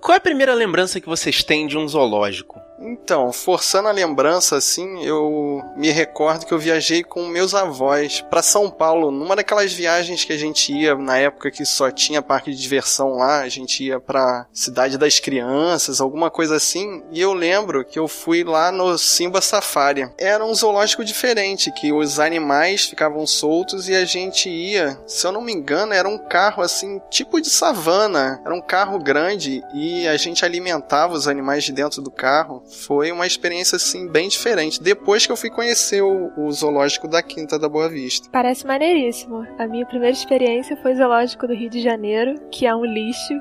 Qual é a primeira lembrança que vocês têm de um zoológico? Então, forçando a lembrança, assim, eu me recordo que eu viajei com meus avós para São Paulo, numa daquelas viagens que a gente ia na época que só tinha parque de diversão lá, a gente ia pra Cidade das Crianças, alguma coisa assim, e eu lembro que eu fui lá no Simba Safari. Era um zoológico diferente, que os animais ficavam soltos e a gente ia, se eu não me engano, era um carro assim, tipo de savana, era um carro grande e a gente alimentava os animais de dentro do carro foi uma experiência assim bem diferente. Depois que eu fui conhecer o, o zoológico da Quinta da Boa Vista. Parece maneiríssimo. A minha primeira experiência foi o zoológico do Rio de Janeiro, que é um lixo.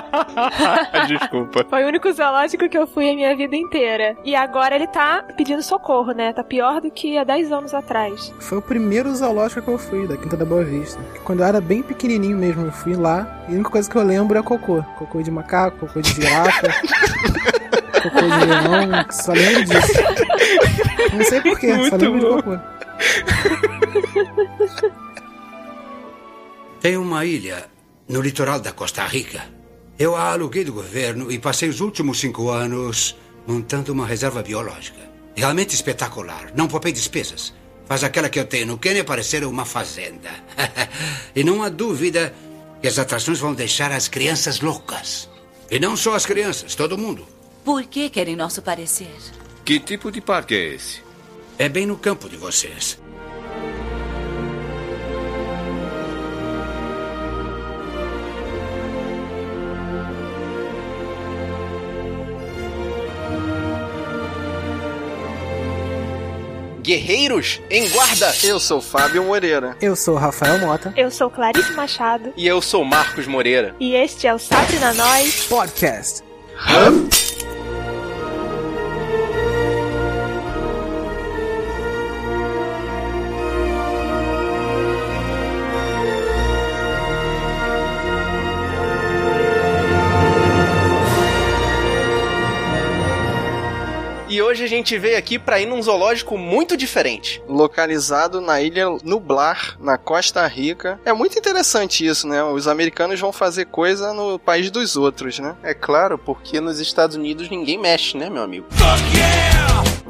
Desculpa. Foi o único zoológico que eu fui a minha vida inteira. E agora ele tá pedindo socorro, né? Tá pior do que há 10 anos atrás. Foi o primeiro zoológico que eu fui, da Quinta da Boa Vista. Quando eu era bem pequenininho mesmo, eu fui lá. E a única coisa que eu lembro é cocô. Cocô de macaco, cocô de girafa. cocô de leão, só lembro disso. Não sei porquê, só lembro bom. de cocô. Tem uma ilha no litoral da Costa Rica. Eu a aluguei do governo e passei os últimos cinco anos montando uma reserva biológica. Realmente espetacular. Não poupei despesas. Faz aquela que eu tenho no Quênia parecer uma fazenda. e não há dúvida que as atrações vão deixar as crianças loucas. E não só as crianças, todo mundo. Por que querem nosso parecer? Que tipo de parque é esse? É bem no campo de vocês. Guerreiros em Guarda! Eu sou Fábio Moreira. Eu sou Rafael Mota. Eu sou Clarice Machado. E eu sou Marcos Moreira. E este é o Sabre na Nós Podcast. E gente veio aqui para ir num zoológico muito diferente. Localizado na ilha Nublar, na Costa Rica. É muito interessante isso, né? Os americanos vão fazer coisa no país dos outros, né? É claro, porque nos Estados Unidos ninguém mexe, né, meu amigo? Fuck yeah!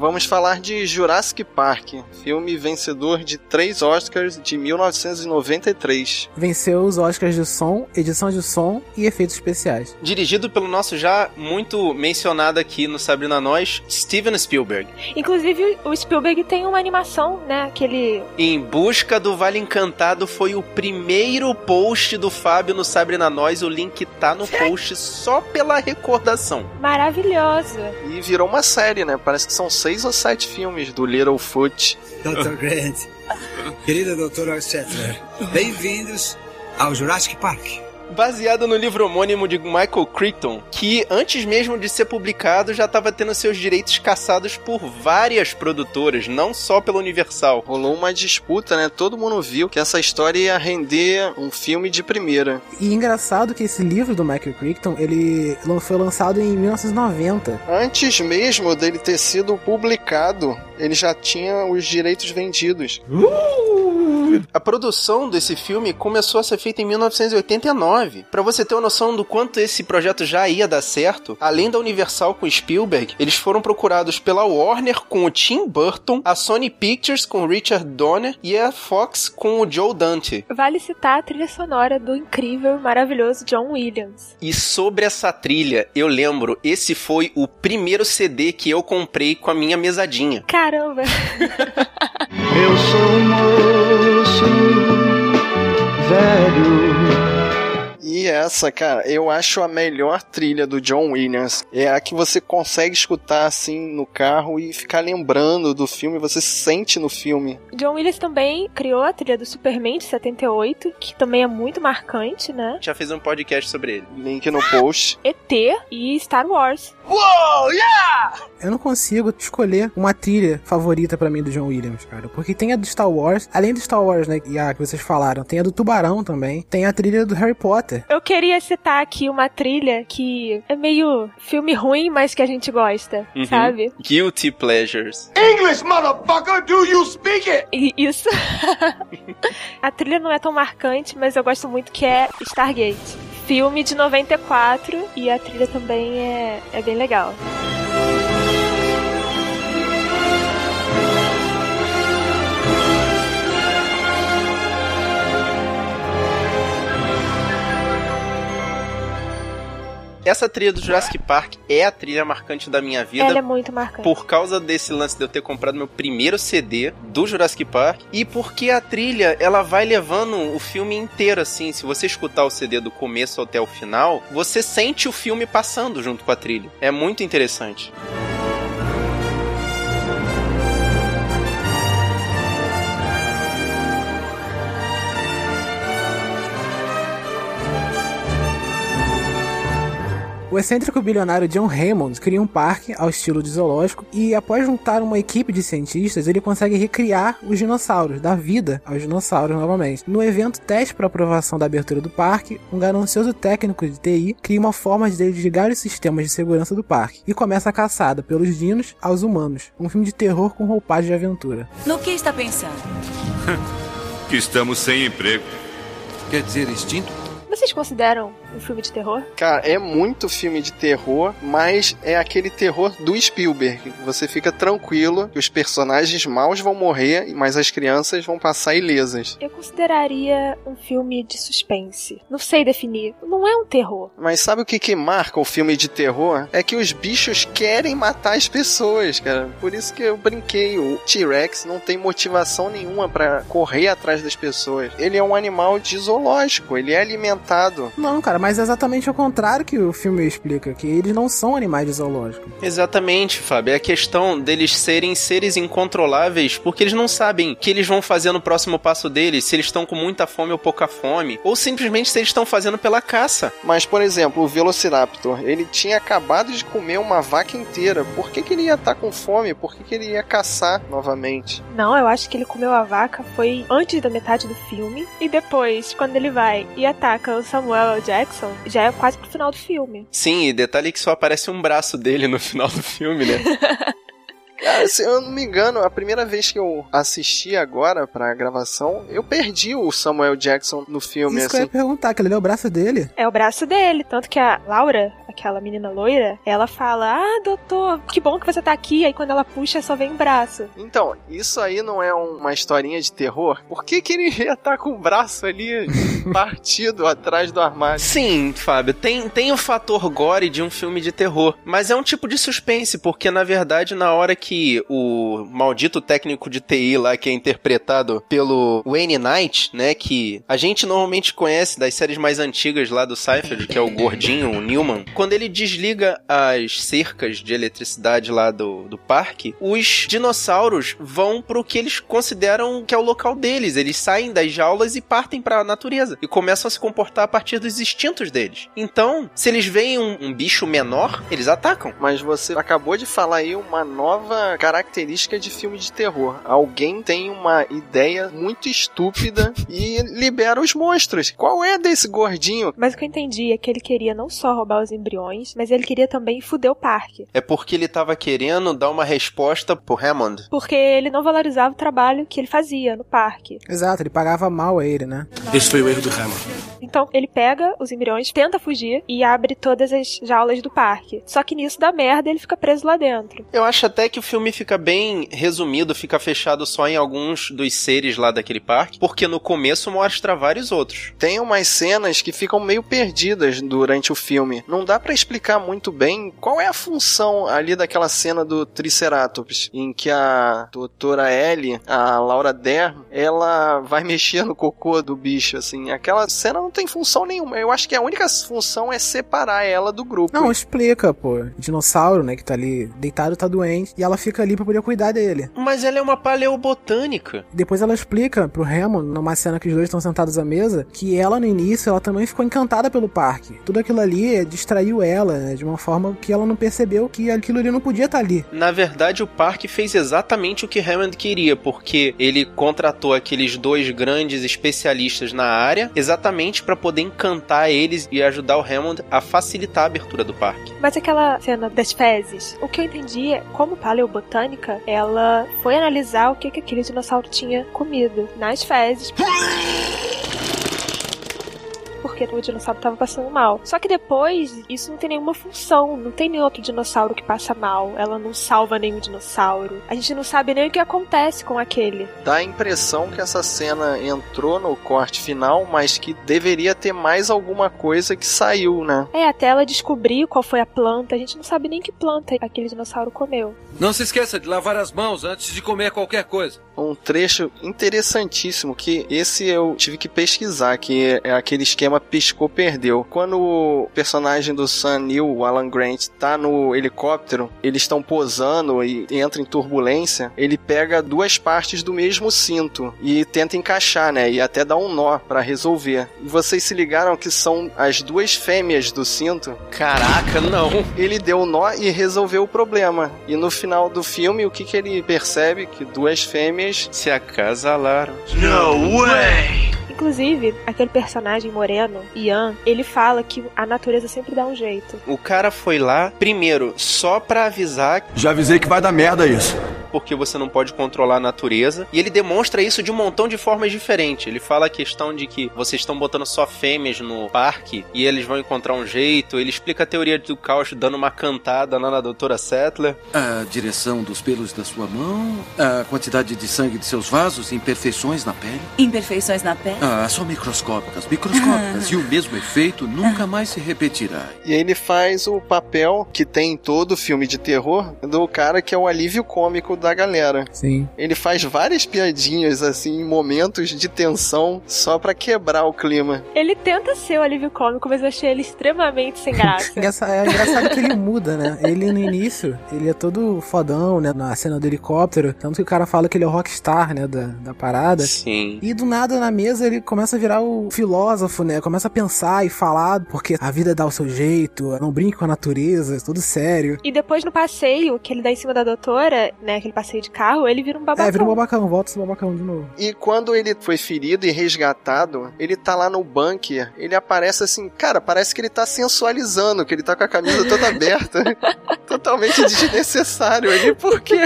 Vamos falar de Jurassic Park, filme vencedor de três Oscars de 1993. Venceu os Oscars de som, edição de som e efeitos especiais. Dirigido pelo nosso já muito mencionado aqui no Sabrina Nós, Steven Spielberg. Inclusive, o Spielberg tem uma animação, né? Aquele. Em Busca do Vale Encantado foi o primeiro post do Fábio no Sabrina Nós. O link tá no post só pela recordação. Maravilhosa. E virou uma série, né? Parece que são seis seis ou sete filmes do Littlefoot. Dr. Grant, querida doutora Settler, bem-vindos ao Jurassic Park baseado no livro homônimo de Michael Crichton, que antes mesmo de ser publicado já estava tendo seus direitos caçados por várias produtoras, não só pela Universal. Rolou uma disputa, né? Todo mundo viu que essa história ia render um filme de primeira. E engraçado que esse livro do Michael Crichton, ele foi lançado em 1990. Antes mesmo dele ter sido publicado, ele já tinha os direitos vendidos. Uh! A produção desse filme começou a ser feita em 1989. Para você ter uma noção do quanto esse projeto já ia dar certo, além da Universal com Spielberg, eles foram procurados pela Warner com o Tim Burton, a Sony Pictures com o Richard Donner e a Fox com o Joe Dante. Vale citar a trilha sonora do incrível e maravilhoso John Williams. E sobre essa trilha, eu lembro, esse foi o primeiro CD que eu comprei com a minha mesadinha. Caramba! eu sou um velho e essa, cara, eu acho a melhor trilha do John Williams. É a que você consegue escutar assim no carro e ficar lembrando do filme, você sente no filme. John Williams também criou a trilha do Superman de 78, que também é muito marcante, né? Já fez um podcast sobre ele. Link no post. ET e Star Wars. Uou, yeah! Eu não consigo escolher uma trilha favorita para mim do John Williams, cara. Porque tem a do Star Wars, além do Star Wars, né, que, a, que vocês falaram, tem a do Tubarão também, tem a trilha do Harry Potter. Eu queria citar aqui uma trilha que é meio filme ruim, mas que a gente gosta, uhum. sabe? Guilty Pleasures. English, motherfucker, do you speak it? E, isso. a trilha não é tão marcante, mas eu gosto muito que é Stargate filme de 94 e a trilha também é, é bem legal. Essa trilha do Jurassic Park é a trilha marcante da minha vida. Ela é muito marcante. Por causa desse lance de eu ter comprado meu primeiro CD do Jurassic Park e porque a trilha ela vai levando o filme inteiro assim. Se você escutar o CD do começo até o final, você sente o filme passando junto com a trilha. É muito interessante. O excêntrico bilionário John Raymond cria um parque ao estilo de zoológico e, após juntar uma equipe de cientistas, ele consegue recriar os dinossauros, dar vida aos dinossauros novamente. No evento teste para aprovação da abertura do parque, um ganancioso técnico de TI cria uma forma de desligar os sistemas de segurança do parque e começa a caçada pelos dinos aos humanos. Um filme de terror com roupagem de aventura. No que está pensando? que estamos sem emprego. Quer dizer extinto? Vocês consideram um filme de terror? Cara, é muito filme de terror, mas é aquele terror do Spielberg. Você fica tranquilo que os personagens maus vão morrer, mas as crianças vão passar ilesas. Eu consideraria um filme de suspense. Não sei definir. Não é um terror. Mas sabe o que, que marca o filme de terror? É que os bichos querem matar as pessoas, cara. Por isso que eu brinquei. O T-Rex não tem motivação nenhuma para correr atrás das pessoas. Ele é um animal de zoológico. Ele é alimentado não, cara, mas é exatamente o contrário que o filme explica, que eles não são animais de zoológico. Exatamente, Fábio. É a questão deles serem seres incontroláveis porque eles não sabem o que eles vão fazer no próximo passo deles, se eles estão com muita fome ou pouca fome, ou simplesmente se eles estão fazendo pela caça. Mas, por exemplo, o Velociraptor, ele tinha acabado de comer uma vaca inteira. Por que, que ele ia estar com fome? Por que, que ele ia caçar novamente? Não, eu acho que ele comeu a vaca foi antes da metade do filme e depois, quando ele vai e ataca o Samuel L. Jackson, já é quase pro final do filme. Sim, e detalhe que só aparece um braço dele no final do filme, né? Cara, se eu não me engano, a primeira vez que eu assisti agora pra gravação, eu perdi o Samuel Jackson no filme. Isso assim. que eu ia perguntar, que ele é o braço dele. É o braço dele. Tanto que a Laura, aquela menina loira, ela fala: Ah, doutor, que bom que você tá aqui. Aí quando ela puxa, só vem o braço. Então, isso aí não é uma historinha de terror? Por que, que ele ia estar com o braço ali partido atrás do armário? Sim, Fábio, tem, tem o fator gore de um filme de terror, mas é um tipo de suspense, porque na verdade, na hora que o maldito técnico de TI lá, que é interpretado pelo Wayne Knight, né, que a gente normalmente conhece das séries mais antigas lá do Seinfeld, que é o gordinho, o Newman, quando ele desliga as cercas de eletricidade lá do, do parque, os dinossauros vão pro que eles consideram que é o local deles. Eles saem das jaulas e partem para a natureza e começam a se comportar a partir dos instintos deles. Então, se eles veem um, um bicho menor, eles atacam. Mas você acabou de falar aí uma nova característica de filme de terror. Alguém tem uma ideia muito estúpida e libera os monstros. Qual é desse gordinho? Mas o que eu entendi é que ele queria não só roubar os embriões, mas ele queria também fuder o parque. É porque ele tava querendo dar uma resposta pro Hammond. Porque ele não valorizava o trabalho que ele fazia no parque. Exato, ele pagava mal a ele, né? Esse foi o erro do Hammond. Então ele pega os embriões, tenta fugir e abre todas as jaulas do parque. Só que nisso dá merda e ele fica preso lá dentro. Eu acho até que o filme fica bem resumido, fica fechado só em alguns dos seres lá daquele parque, porque no começo mostra vários outros. Tem umas cenas que ficam meio perdidas durante o filme. Não dá para explicar muito bem qual é a função ali daquela cena do Triceratops, em que a doutora Ellie, a Laura Dern, ela vai mexer no cocô do bicho, assim. Aquela cena não tem função nenhuma. Eu acho que a única função é separar ela do grupo. Não, explica, pô. O dinossauro, né, que tá ali deitado, tá doente, e ela fica ali pra poder cuidar dele. Mas ela é uma paleobotânica. Depois ela explica pro Hammond, numa cena que os dois estão sentados à mesa, que ela no início, ela também ficou encantada pelo parque. Tudo aquilo ali distraiu ela, né, de uma forma que ela não percebeu que aquilo ali não podia estar ali. Na verdade, o parque fez exatamente o que Hammond queria, porque ele contratou aqueles dois grandes especialistas na área, exatamente para poder encantar eles e ajudar o Hammond a facilitar a abertura do parque. Mas aquela cena das fezes, o que eu entendi é como paleobotânica, ela foi analisar o que, que aquele dinossauro tinha comido nas fezes. Porque o dinossauro tava passando mal. Só que depois, isso não tem nenhuma função. Não tem nenhum outro dinossauro que passa mal. Ela não salva nenhum dinossauro. A gente não sabe nem o que acontece com aquele. Dá a impressão que essa cena entrou no corte final, mas que deveria ter mais alguma coisa que saiu, né? É, até ela descobrir qual foi a planta. A gente não sabe nem que planta aquele dinossauro comeu. Não se esqueça de lavar as mãos antes de comer qualquer coisa. Um trecho interessantíssimo que esse eu tive que pesquisar, que é aquele esquema piscou-perdeu. Quando o personagem do Sam Neill, o Alan Grant, tá no helicóptero, eles estão posando e entra em turbulência, ele pega duas partes do mesmo cinto e tenta encaixar, né? E até dá um nó para resolver. E vocês se ligaram que são as duas fêmeas do cinto? Caraca, não. Ele deu o nó e resolveu o problema. E no final do filme, o que, que ele percebe? Que duas fêmeas se acasalaram. No way! Inclusive, aquele personagem moreno, Ian, ele fala que a natureza sempre dá um jeito. O cara foi lá, primeiro, só pra avisar. Já avisei que vai dar merda isso. Porque você não pode controlar a natureza. E ele demonstra isso de um montão de formas diferentes. Ele fala a questão de que vocês estão botando só fêmeas no parque e eles vão encontrar um jeito. Ele explica a teoria do caos dando uma cantada lá na doutora Settler. A direção dos pelos da sua mão, a quantidade de sangue de seus vasos, imperfeições na pele. Imperfeições na pele? Ah, são microscópicas, microscópicas. e o mesmo efeito nunca mais se repetirá. E ele faz o papel que tem em todo filme de terror do cara que é o alívio cômico da galera. Sim. Ele faz várias piadinhas assim em momentos de tensão só pra quebrar o clima. Ele tenta ser o alívio cômico, mas eu achei ele extremamente sem graça. É engraçado que ele muda, né? Ele no início, ele é todo fodão, né? Na cena do helicóptero. Tanto que o cara fala que ele é o rockstar, né? Da, da parada. Sim. E do nada na mesa ele começa a virar o filósofo, né? Começa a pensar e falar, porque a vida dá o seu jeito, não brinque com a natureza, é tudo sério. E depois no passeio, que ele dá em cima da doutora, né, aquele passeio de carro, ele vira um babacão. É, vira um babacão, volta esse babacão de novo. E quando ele foi ferido e resgatado, ele tá lá no bunker, ele aparece assim, cara, parece que ele tá sensualizando, que ele tá com a camisa toda aberta. Totalmente desnecessário ali, por quê?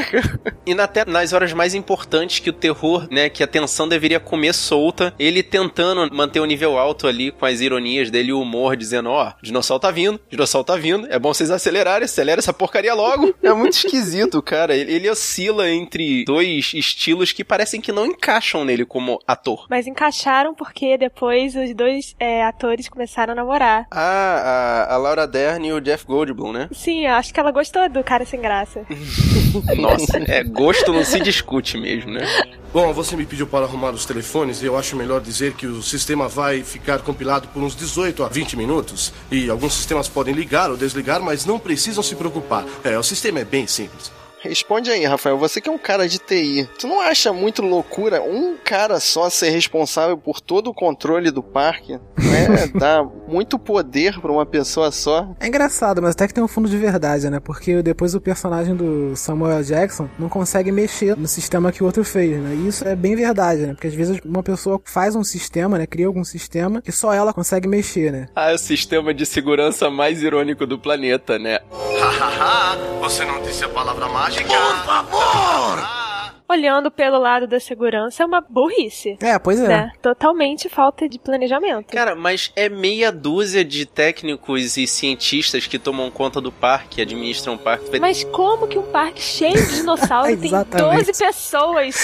E na- até nas horas mais importantes que o terror, né, que a tensão deveria comer solta, ele tentando manter o nível alto ali com as ironias dele e o humor, dizendo, ó, dinossauro tá vindo, dinossauro tá vindo, é bom vocês acelerarem, acelera essa porcaria logo. É muito esquisito, cara. Ele, ele oscila entre dois estilos que parecem que não encaixam nele como ator. Mas encaixaram porque depois os dois é, atores começaram a namorar. Ah, a, a Laura Dern e o Jeff Goldblum, né? Sim, eu acho que ela gostou do cara sem graça. Nossa, é, gosto não se discute mesmo, né? Bom, você me pediu para arrumar os telefones e eu acho melhor dizer que o sistema vai ficar compilado por uns 18 a 20 minutos. E alguns sistemas podem ligar ou desligar, mas não precisam se preocupar. É, o sistema é bem simples. Responde aí, Rafael, você que é um cara de TI, tu não acha muito loucura um cara só ser responsável por todo o controle do parque? Né? Dá muito poder pra uma pessoa só. É engraçado, mas até que tem um fundo de verdade, né? Porque depois o personagem do Samuel Jackson não consegue mexer no sistema que o outro fez, né? E isso é bem verdade, né? Porque às vezes uma pessoa faz um sistema, né? Cria algum sistema que só ela consegue mexer, né? Ah, é o sistema de segurança mais irônico do planeta, né? Hahaha, você não disse a palavra mágica? Por favor! Olhando pelo lado da segurança, é uma burrice. É, pois é. Né? Totalmente falta de planejamento. Cara, mas é meia dúzia de técnicos e cientistas que tomam conta do parque, administram o parque. Mas como que um parque cheio de dinossauros tem Exatamente. 12 pessoas?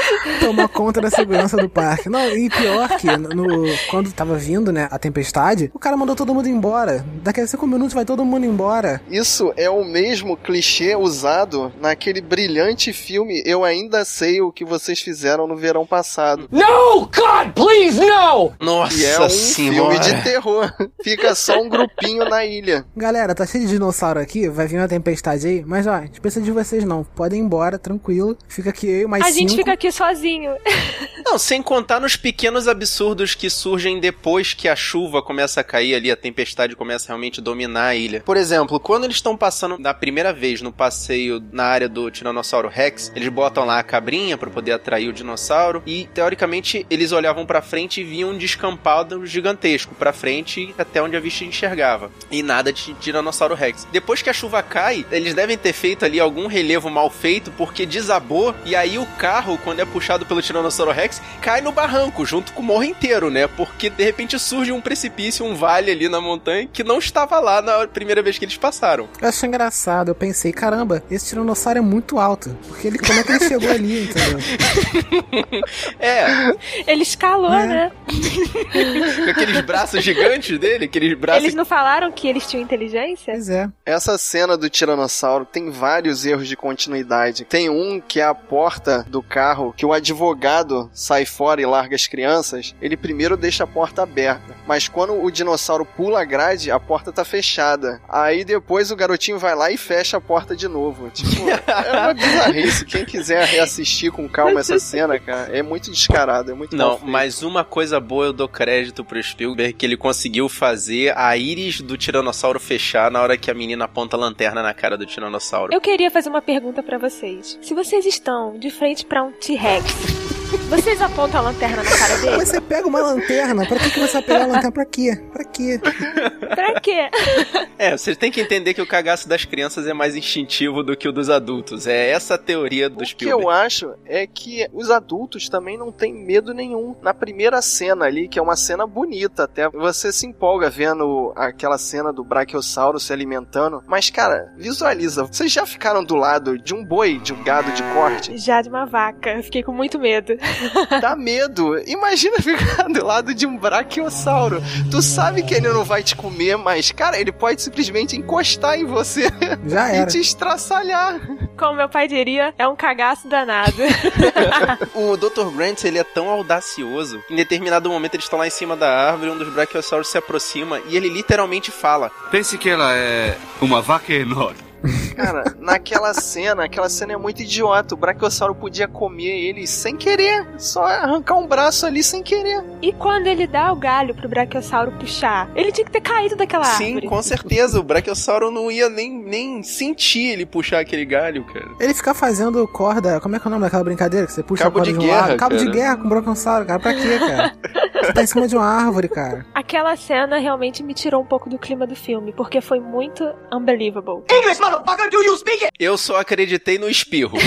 Tomar conta da segurança do parque. Não, e pior que no, quando tava vindo, né, a tempestade, o cara mandou todo mundo embora. Daqui a cinco minutos vai todo mundo embora. Isso é o mesmo clichê usado naquele brilhante filme Eu Ainda Sei o que vocês fizeram no verão passado. No, God, please, no! Nossa E é um senhora. filme de terror. Fica só um grupinho na ilha. Galera, tá cheio de dinossauro aqui, vai vir uma tempestade aí, mas ó, a gente precisa de vocês não. Podem ir embora, tranquilo. Fica aqui eu e mais a cinco. gente fica aqui sozinho. Não, sem contar nos pequenos absurdos que surgem depois que a chuva começa a cair ali, a tempestade começa realmente a dominar a ilha. Por exemplo, quando eles estão passando da primeira vez no passeio na área do Tiranossauro Rex, eles botam lá a cabrinha para poder atrair o dinossauro e teoricamente eles olhavam para frente e viam um descampado gigantesco para frente até onde a vista enxergava e nada de Tiranossauro Rex. Depois que a chuva cai, eles devem ter feito ali algum relevo mal feito porque desabou e aí o carro quando é puxado pelo Tiranossauro Rex cai no barranco junto com o morro inteiro, né? Porque de repente surge um precipício, um vale ali na montanha que não estava lá na primeira vez que eles passaram. Eu achei engraçado, eu pensei, caramba, esse tiranossauro é muito alto. Porque ele, como é que ele chegou ali, entendeu? É. Ele escalou, É. né? Com aqueles braços gigantes dele, aqueles braços. Eles não falaram que eles tinham inteligência? Pois é. Essa cena do Tiranossauro tem vários erros de continuidade. Tem um que é a porta do carro, que o advogado sai fora e larga as crianças. Ele primeiro deixa a porta aberta. Mas quando o dinossauro pula a grade, a porta tá fechada. Aí depois o garotinho vai lá e fecha a porta de novo. Tipo, é uma bizarrice. Quem quiser reassistir com calma essa cena, cara, é muito descarado, é muito Não, mas uma coisa boa eu dou crédito pro Spielberg que ele conseguiu fazer a íris do tiranossauro fechar na hora que a menina aponta a lanterna na cara do tiranossauro. Eu queria fazer uma pergunta pra vocês. Se vocês estão de frente pra um T-Rex, vocês apontam a lanterna na cara dele? Mas você pega uma lanterna, pra que, que você vai pegar a lanterna? Pra quê? Pra quê? Pra quê? É, vocês têm que entender que o cagaço das crianças é mais instintivo do que o dos adultos. É essa a teoria do O que Spielberg. eu acho é que os adultos também não têm medo nenhum. Na primeira cena ali, que é uma cena bonita, até você se empolga vendo aquela cena do Brachiosauro se alimentando. Mas, cara, visualiza. Vocês já ficaram do lado de um boi, de um gado de corte? Já de uma vaca. Eu fiquei com muito medo. Dá medo. Imagina ficar do lado de um Brachiosauro. Tu sabe que ele não vai te comer, mas, cara, ele pode simplesmente encostar em você Já e te estraçalhar. Como meu pai diria, é um cagaço danado. O Dr. Grant, ele é tão audacioso. Em determinado momento, eles estão lá em cima da árvore, um dos Brachiosauros se aproxima e ele literalmente fala: Pense que ela é uma vaca enorme. Cara, naquela cena, aquela cena é muito idiota. O Brachiosauro podia comer ele sem querer. Só arrancar um braço ali sem querer. E quando ele dá o galho pro Brachiosauro puxar, ele tinha que ter caído daquela Sim, árvore. com certeza. O Brachiosauro não ia nem, nem sentir ele puxar aquele galho, cara. Ele fica fazendo corda. Como é que é o nome daquela brincadeira? Que você puxa Cabo a corda de de, um guerra, lado. Cabo de cara. guerra com broncossauro, cara. Pra quê, cara? Você tá em cima de uma árvore, cara. Aquela cena realmente me tirou um pouco do clima do filme, porque foi muito unbelievable. Eu só acreditei no espirro.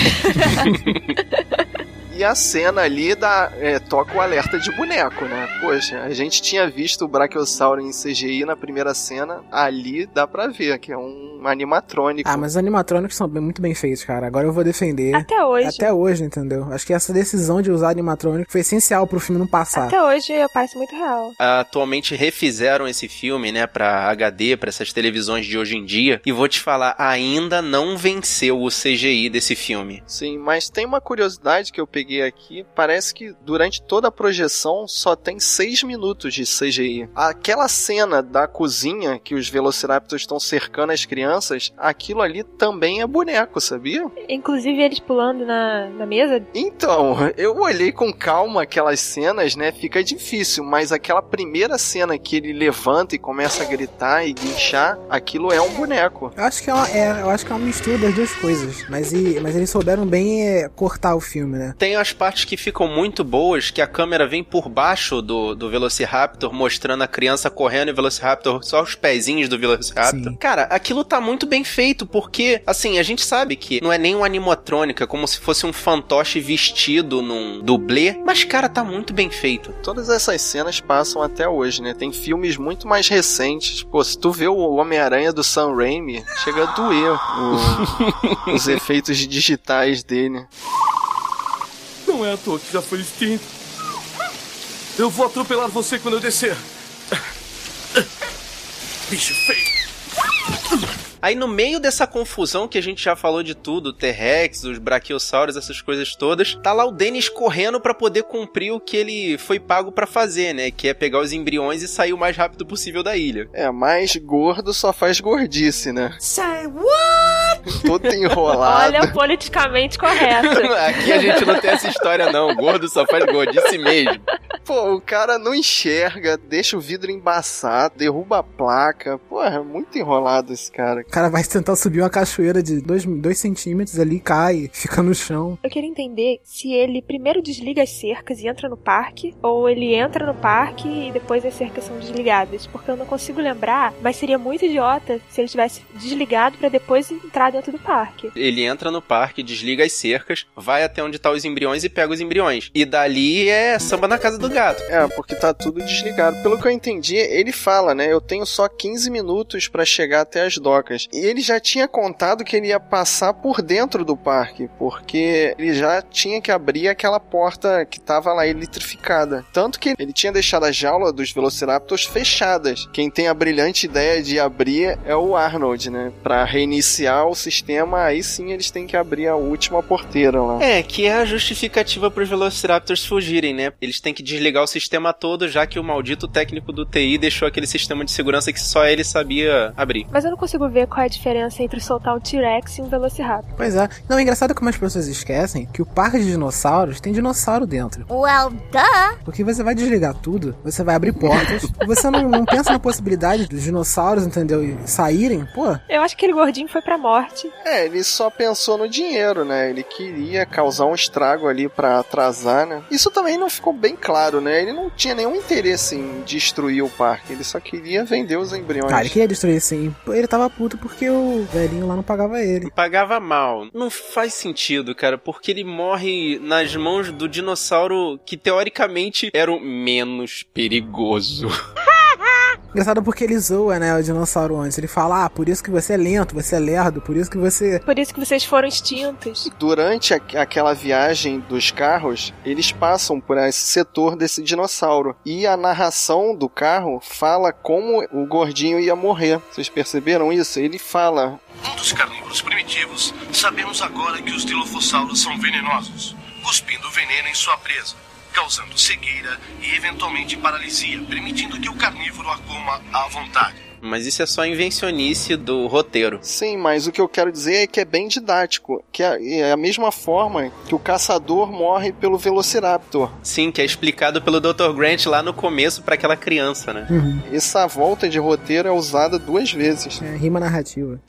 E a cena ali dá, é, toca o alerta de boneco, né? Poxa, a gente tinha visto o Brachiosauro em CGI na primeira cena. Ali dá pra ver que é um animatrônico. Ah, mas os animatrônicos são bem- muito bem feitos, cara. Agora eu vou defender. Até hoje. Até hoje, entendeu? Acho que essa decisão de usar animatrônico foi essencial pro filme não passar. Até hoje parece muito real. Atualmente refizeram esse filme, né, pra HD, pra essas televisões de hoje em dia. E vou te falar, ainda não venceu o CGI desse filme. Sim, mas tem uma curiosidade que eu peguei aqui. Parece que durante toda a projeção só tem seis minutos de CGI. Aquela cena da cozinha que os Velociraptors estão cercando as crianças, aquilo ali também é boneco, sabia? Inclusive eles pulando na, na mesa. Então, eu olhei com calma aquelas cenas, né? Fica difícil, mas aquela primeira cena que ele levanta e começa a gritar e guinchar, aquilo é um boneco. Eu acho que é uma, é, eu acho que é uma mistura das duas coisas. Mas, e, mas eles souberam bem é, cortar o filme, né? Tem as partes que ficam muito boas, que a câmera vem por baixo do, do Velociraptor, mostrando a criança correndo e o Velociraptor, só os pezinhos do Velociraptor. Sim. Cara, aquilo tá muito bem feito, porque, assim, a gente sabe que não é nem um animatrônica, é como se fosse um fantoche vestido num dublê, mas, cara, tá muito bem feito. Todas essas cenas passam até hoje, né? Tem filmes muito mais recentes. Pô, se tu vê o Homem-Aranha do Sam Raimi, chega a doer o- os efeitos digitais dele. Não é à toa que já foi extinto. Eu vou atropelar você quando eu descer. Bicho feio. Aí no meio dessa confusão que a gente já falou de tudo, T-Rex, os Brachiosauros, essas coisas todas, tá lá o Dennis correndo pra poder cumprir o que ele foi pago pra fazer, né? Que é pegar os embriões e sair o mais rápido possível da ilha. É, mas gordo só faz gordice, né? Say what? Todo enrolado. Olha o politicamente correto. Aqui a gente não tem essa história não, gordo só faz gordice mesmo. Pô, o cara não enxerga, deixa o vidro embaçado, derruba a placa. Pô, é muito enrolado esse cara. O cara vai tentar subir uma cachoeira de 2 centímetros ali, cai, fica no chão. Eu queria entender se ele primeiro desliga as cercas e entra no parque, ou ele entra no parque e depois as cercas são desligadas. Porque eu não consigo lembrar, mas seria muito idiota se ele tivesse desligado para depois entrar dentro do parque. Ele entra no parque, desliga as cercas, vai até onde tá os embriões e pega os embriões. E dali é samba na casa do gato. É, porque tá tudo desligado. Pelo que eu entendi, ele fala, né? Eu tenho só 15 minutos para chegar até as docas. E ele já tinha contado que ele ia passar por dentro do parque, porque ele já tinha que abrir aquela porta que tava lá eletrificada. Tanto que ele tinha deixado a jaula dos Velociraptors fechadas. Quem tem a brilhante ideia de abrir é o Arnold, né? Pra reiniciar o sistema, aí sim eles têm que abrir a última porteira lá. É, que é a justificativa pros Velociraptors fugirem, né? Eles têm que desligar o sistema todo, já que o maldito técnico do TI deixou aquele sistema de segurança que só ele sabia abrir. Mas eu não consigo ver qual é a diferença entre soltar um T-Rex e um Velociraptor. Pois é. Não, é engraçado como as pessoas esquecem que o parque de dinossauros tem dinossauro dentro. Well, duh! Porque você vai desligar tudo, você vai abrir portas, e você não, não pensa na possibilidade dos dinossauros, entendeu? E saírem, pô. Eu acho que aquele gordinho foi pra morte. É, ele só pensou no dinheiro, né? Ele queria causar um estrago ali para atrasar, né? Isso também não ficou bem claro, né? Ele não tinha nenhum interesse em destruir o parque, ele só queria vender os embriões. Ah, ele queria destruir sim. Ele tava puto porque o velhinho lá não pagava ele. Pagava mal. Não faz sentido, cara, porque ele morre nas mãos do dinossauro que teoricamente era o menos perigoso. Engraçado porque ele zoa, né, o dinossauro antes. Ele fala, ah, por isso que você é lento, você é lerdo, por isso que você... Por isso que vocês foram extintos. Durante a, aquela viagem dos carros, eles passam por esse setor desse dinossauro. E a narração do carro fala como o gordinho ia morrer. Vocês perceberam isso? Ele fala... Um dos carnívoros primitivos, sabemos agora que os dilofossauros são venenosos, cuspindo veneno em sua presa causando cegueira e eventualmente paralisia, permitindo que o carnívoro a coma à vontade. Mas isso é só invencionice do roteiro. Sim, mas o que eu quero dizer é que é bem didático. Que é, é a mesma forma que o caçador morre pelo Velociraptor. Sim, que é explicado pelo Dr. Grant lá no começo para aquela criança, né? Uhum. Essa volta de roteiro é usada duas vezes. É, rima narrativa.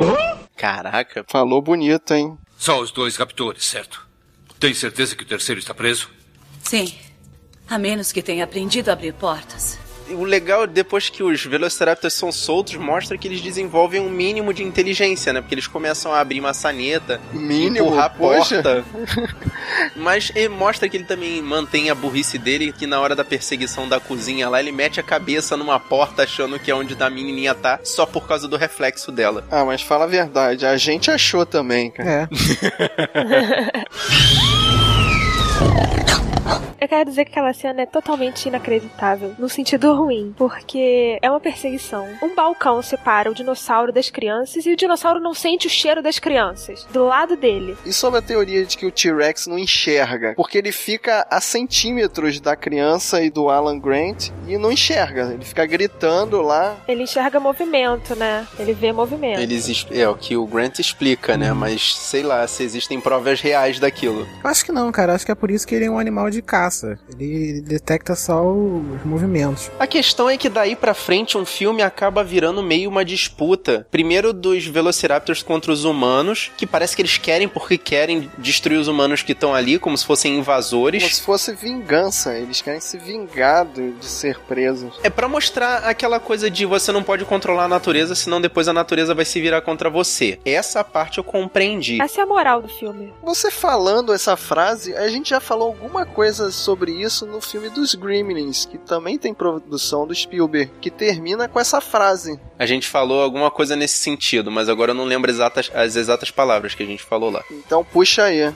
Caraca. Falou bonito, hein? Só os dois captores, certo? Tem certeza que o terceiro está preso? Sim. A menos que tenha aprendido a abrir portas. O legal, depois que os Velociraptors são soltos, mostra que eles desenvolvem um mínimo de inteligência, né? Porque eles começam a abrir maçaneta, mínimo, empurrar a porta. Mas ele mostra que ele também mantém a burrice dele, que na hora da perseguição da cozinha lá, ele mete a cabeça numa porta achando que é onde a menininha tá, só por causa do reflexo dela. Ah, mas fala a verdade, a gente achou também, cara. É. Eu quero dizer que aquela cena é totalmente inacreditável, no sentido ruim, porque é uma perseguição. Um balcão separa o dinossauro das crianças e o dinossauro não sente o cheiro das crianças, do lado dele. E sobre a teoria de que o T-Rex não enxerga, porque ele fica a centímetros da criança e do Alan Grant e não enxerga, ele fica gritando lá. Ele enxerga movimento, né? Ele vê movimento. Eles é o que o Grant explica, né? Mas sei lá se existem provas reais daquilo. Eu acho que não, cara. Acho que é por isso que ele é um animal de caça. Ele detecta só os movimentos. A questão é que daí pra frente um filme acaba virando meio uma disputa. Primeiro dos Velociraptors contra os humanos, que parece que eles querem porque querem destruir os humanos que estão ali, como se fossem invasores. Como se fosse vingança. Eles querem se vingar de, de ser presos. É para mostrar aquela coisa de você não pode controlar a natureza, senão depois a natureza vai se virar contra você. Essa parte eu compreendi. Essa é a moral do filme. Você falando essa frase, a gente já falou alguma coisa sobre isso no filme dos Gremlins, que também tem produção do Spielberg, que termina com essa frase. A gente falou alguma coisa nesse sentido, mas agora eu não lembro exatas, as exatas palavras que a gente falou lá. Então puxa aí.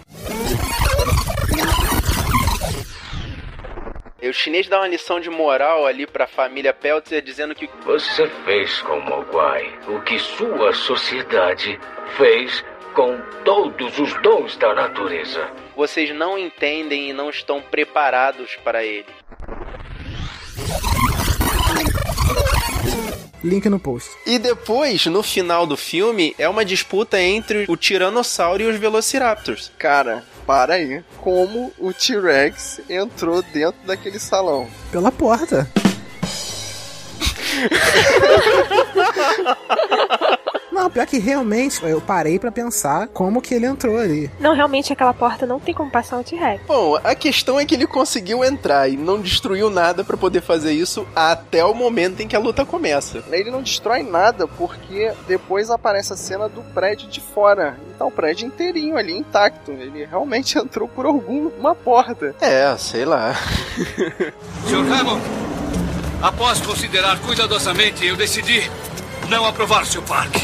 E o chinês dá uma lição de moral ali pra família Peltzer dizendo que Você fez com Mogwai o que sua sociedade fez com todos os dons da natureza. Vocês não entendem e não estão preparados para ele. Link no post. E depois, no final do filme, é uma disputa entre o Tiranossauro e os Velociraptors. Cara, para aí. Como o T-Rex entrou dentro daquele salão? Pela porta. Não, pior que realmente eu parei pra pensar como que ele entrou ali. Não, realmente aquela porta não tem como passar um T-Rex. Bom, a questão é que ele conseguiu entrar e não destruiu nada pra poder fazer isso até o momento em que a luta começa. Ele não destrói nada porque depois aparece a cena do prédio de fora. Então o prédio inteirinho ali intacto. Ele realmente entrou por alguma porta. É, sei lá. Sr. Hammond, após considerar cuidadosamente, eu decidi não aprovar seu parque.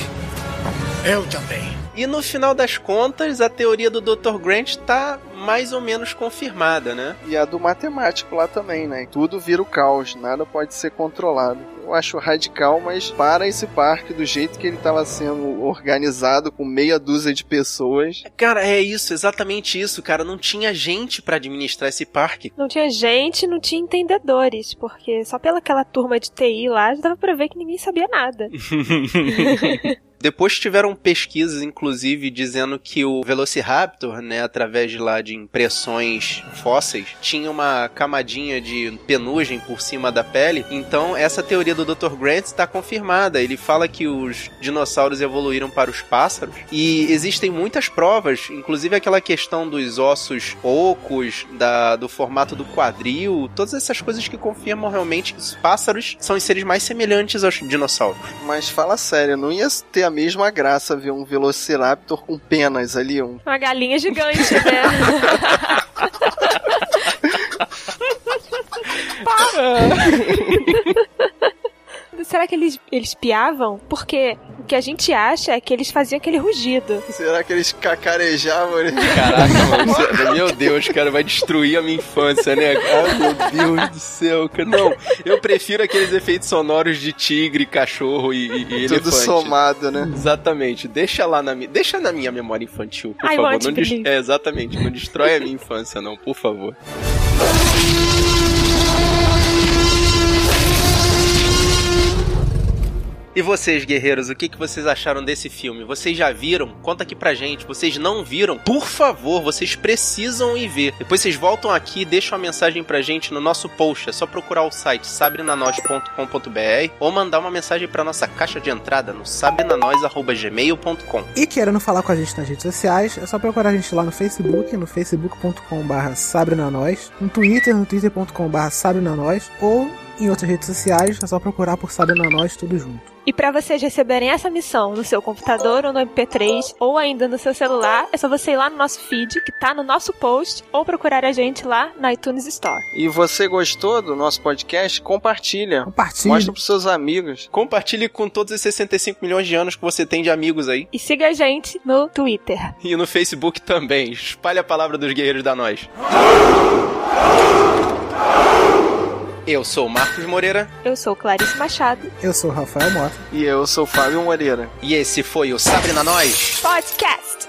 Eu também. E no final das contas, a teoria do Dr. Grant tá mais ou menos confirmada, né? E a do matemático lá também, né? Tudo vira o caos, nada pode ser controlado. Eu acho radical, mas para esse parque do jeito que ele estava sendo organizado com meia dúzia de pessoas. Cara, é isso, exatamente isso, cara. Não tinha gente para administrar esse parque. Não tinha gente, não tinha entendedores, porque só pela aquela turma de TI lá já dava pra ver que ninguém sabia nada. Depois tiveram pesquisas, inclusive, dizendo que o Velociraptor, né, através de lá de impressões fósseis, tinha uma camadinha de penugem por cima da pele. Então, essa teoria do Dr. Grant está confirmada. Ele fala que os dinossauros evoluíram para os pássaros e existem muitas provas, inclusive aquela questão dos ossos ocos, da, do formato do quadril, todas essas coisas que confirmam realmente que os pássaros são os seres mais semelhantes aos dinossauros. Mas fala sério, não ia ter a mesma graça ver um Velociraptor com penas ali. Um... Uma galinha gigante, né? Será que eles, eles piavam? Porque o que a gente acha é que eles faziam aquele rugido. Será que eles cacarejavam? Caraca, mano, meu Deus, cara, vai destruir a minha infância, né? Ai, meu Deus do céu, cara. Não, eu prefiro aqueles efeitos sonoros de tigre, cachorro e, e e Tudo elefante. somado, né? Exatamente. Deixa lá na minha, deixa na minha memória infantil, por I favor. Não. É, exatamente. Não destrói a minha infância, não, por favor. E vocês, guerreiros, o que, que vocês acharam desse filme? Vocês já viram? Conta aqui pra gente. Vocês não viram? Por favor, vocês precisam ir ver. Depois vocês voltam aqui e deixam uma mensagem pra gente no nosso post. É só procurar o site sabrinanois.com.br ou mandar uma mensagem pra nossa caixa de entrada no sabrinanois.gmail.com. E querendo falar com a gente nas redes sociais, é só procurar a gente lá no Facebook, no facebook.com.br sabrinanois, no Twitter, no twitter.com.br sabrinanois, ou em outras redes sociais, é só procurar por Sabrinanois tudo junto. E para vocês receberem essa missão no seu computador ou no MP3 ou ainda no seu celular, é só você ir lá no nosso feed, que tá no nosso post, ou procurar a gente lá na iTunes Store. E você gostou do nosso podcast? Compartilha. Compartilha. Mostra pros seus amigos. Compartilhe com todos os 65 milhões de anos que você tem de amigos aí. E siga a gente no Twitter. E no Facebook também. Espalhe a palavra dos guerreiros da nós. Eu sou o Marcos Moreira Eu sou Clarice Machado. Eu sou o Rafael Mota. E eu sou o Fábio Moreira. e esse foi o Sabrina Nós. Podcast.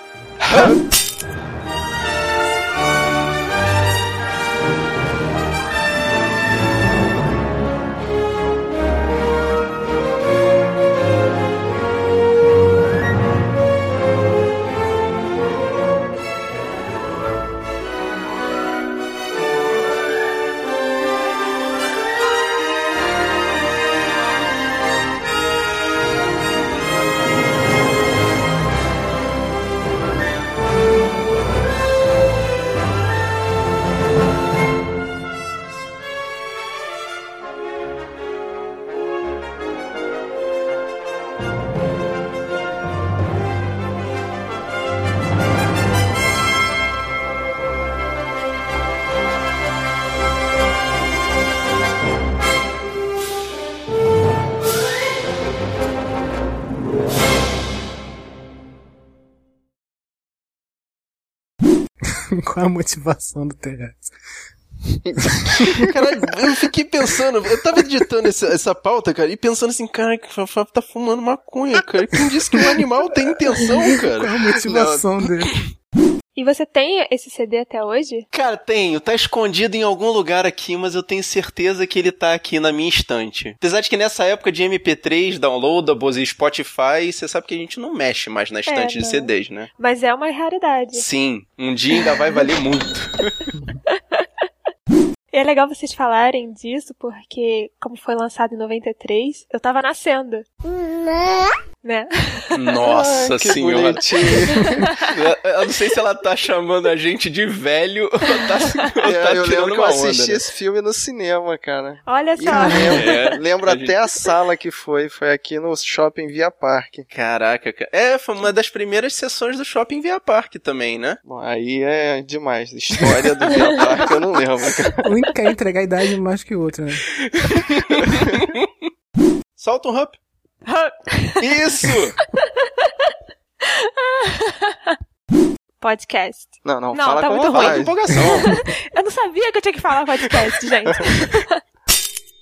Qual a motivação do T-Rex? Caralho, eu fiquei pensando, eu tava editando essa, essa pauta, cara, e pensando assim, cara, o Fábio tá fumando maconha, cara. Quem disse que um animal tem intenção, Qual cara? a motivação dele? E você tem esse CD até hoje? Cara, tenho. Tá escondido em algum lugar aqui, mas eu tenho certeza que ele tá aqui na minha estante. Apesar de que nessa época de MP3, downloadables e Spotify, você sabe que a gente não mexe mais na estante É, de não. CDs, né? Mas é uma raridade. Sim, um dia ainda vai valer muito. E é legal vocês falarem disso, porque, como foi lançado em 93, eu tava nascendo. Né? Nossa que senhora. Eu- Eu não sei se ela tá chamando a gente de velho ou tá, ou É, tá eu tirando lembro que eu uma onda. assisti né? esse filme no cinema, cara. Olha só. lembro, É, lembro a até gente- a sala que foi. Foi aqui no shopping Via Parque. Caraca, cara. É, foi uma das primeiras sessões do Shopping Via Parque também, né? Bom, aí é demais. História do Via Parque eu não lembro, cara. Um quer entregar a idade mais que o outro, né? Solta um rap. Isso! Podcast. Não, não, Não, fala tá com muito ruim. Empolgação. Eu não sabia que eu tinha que falar podcast, gente.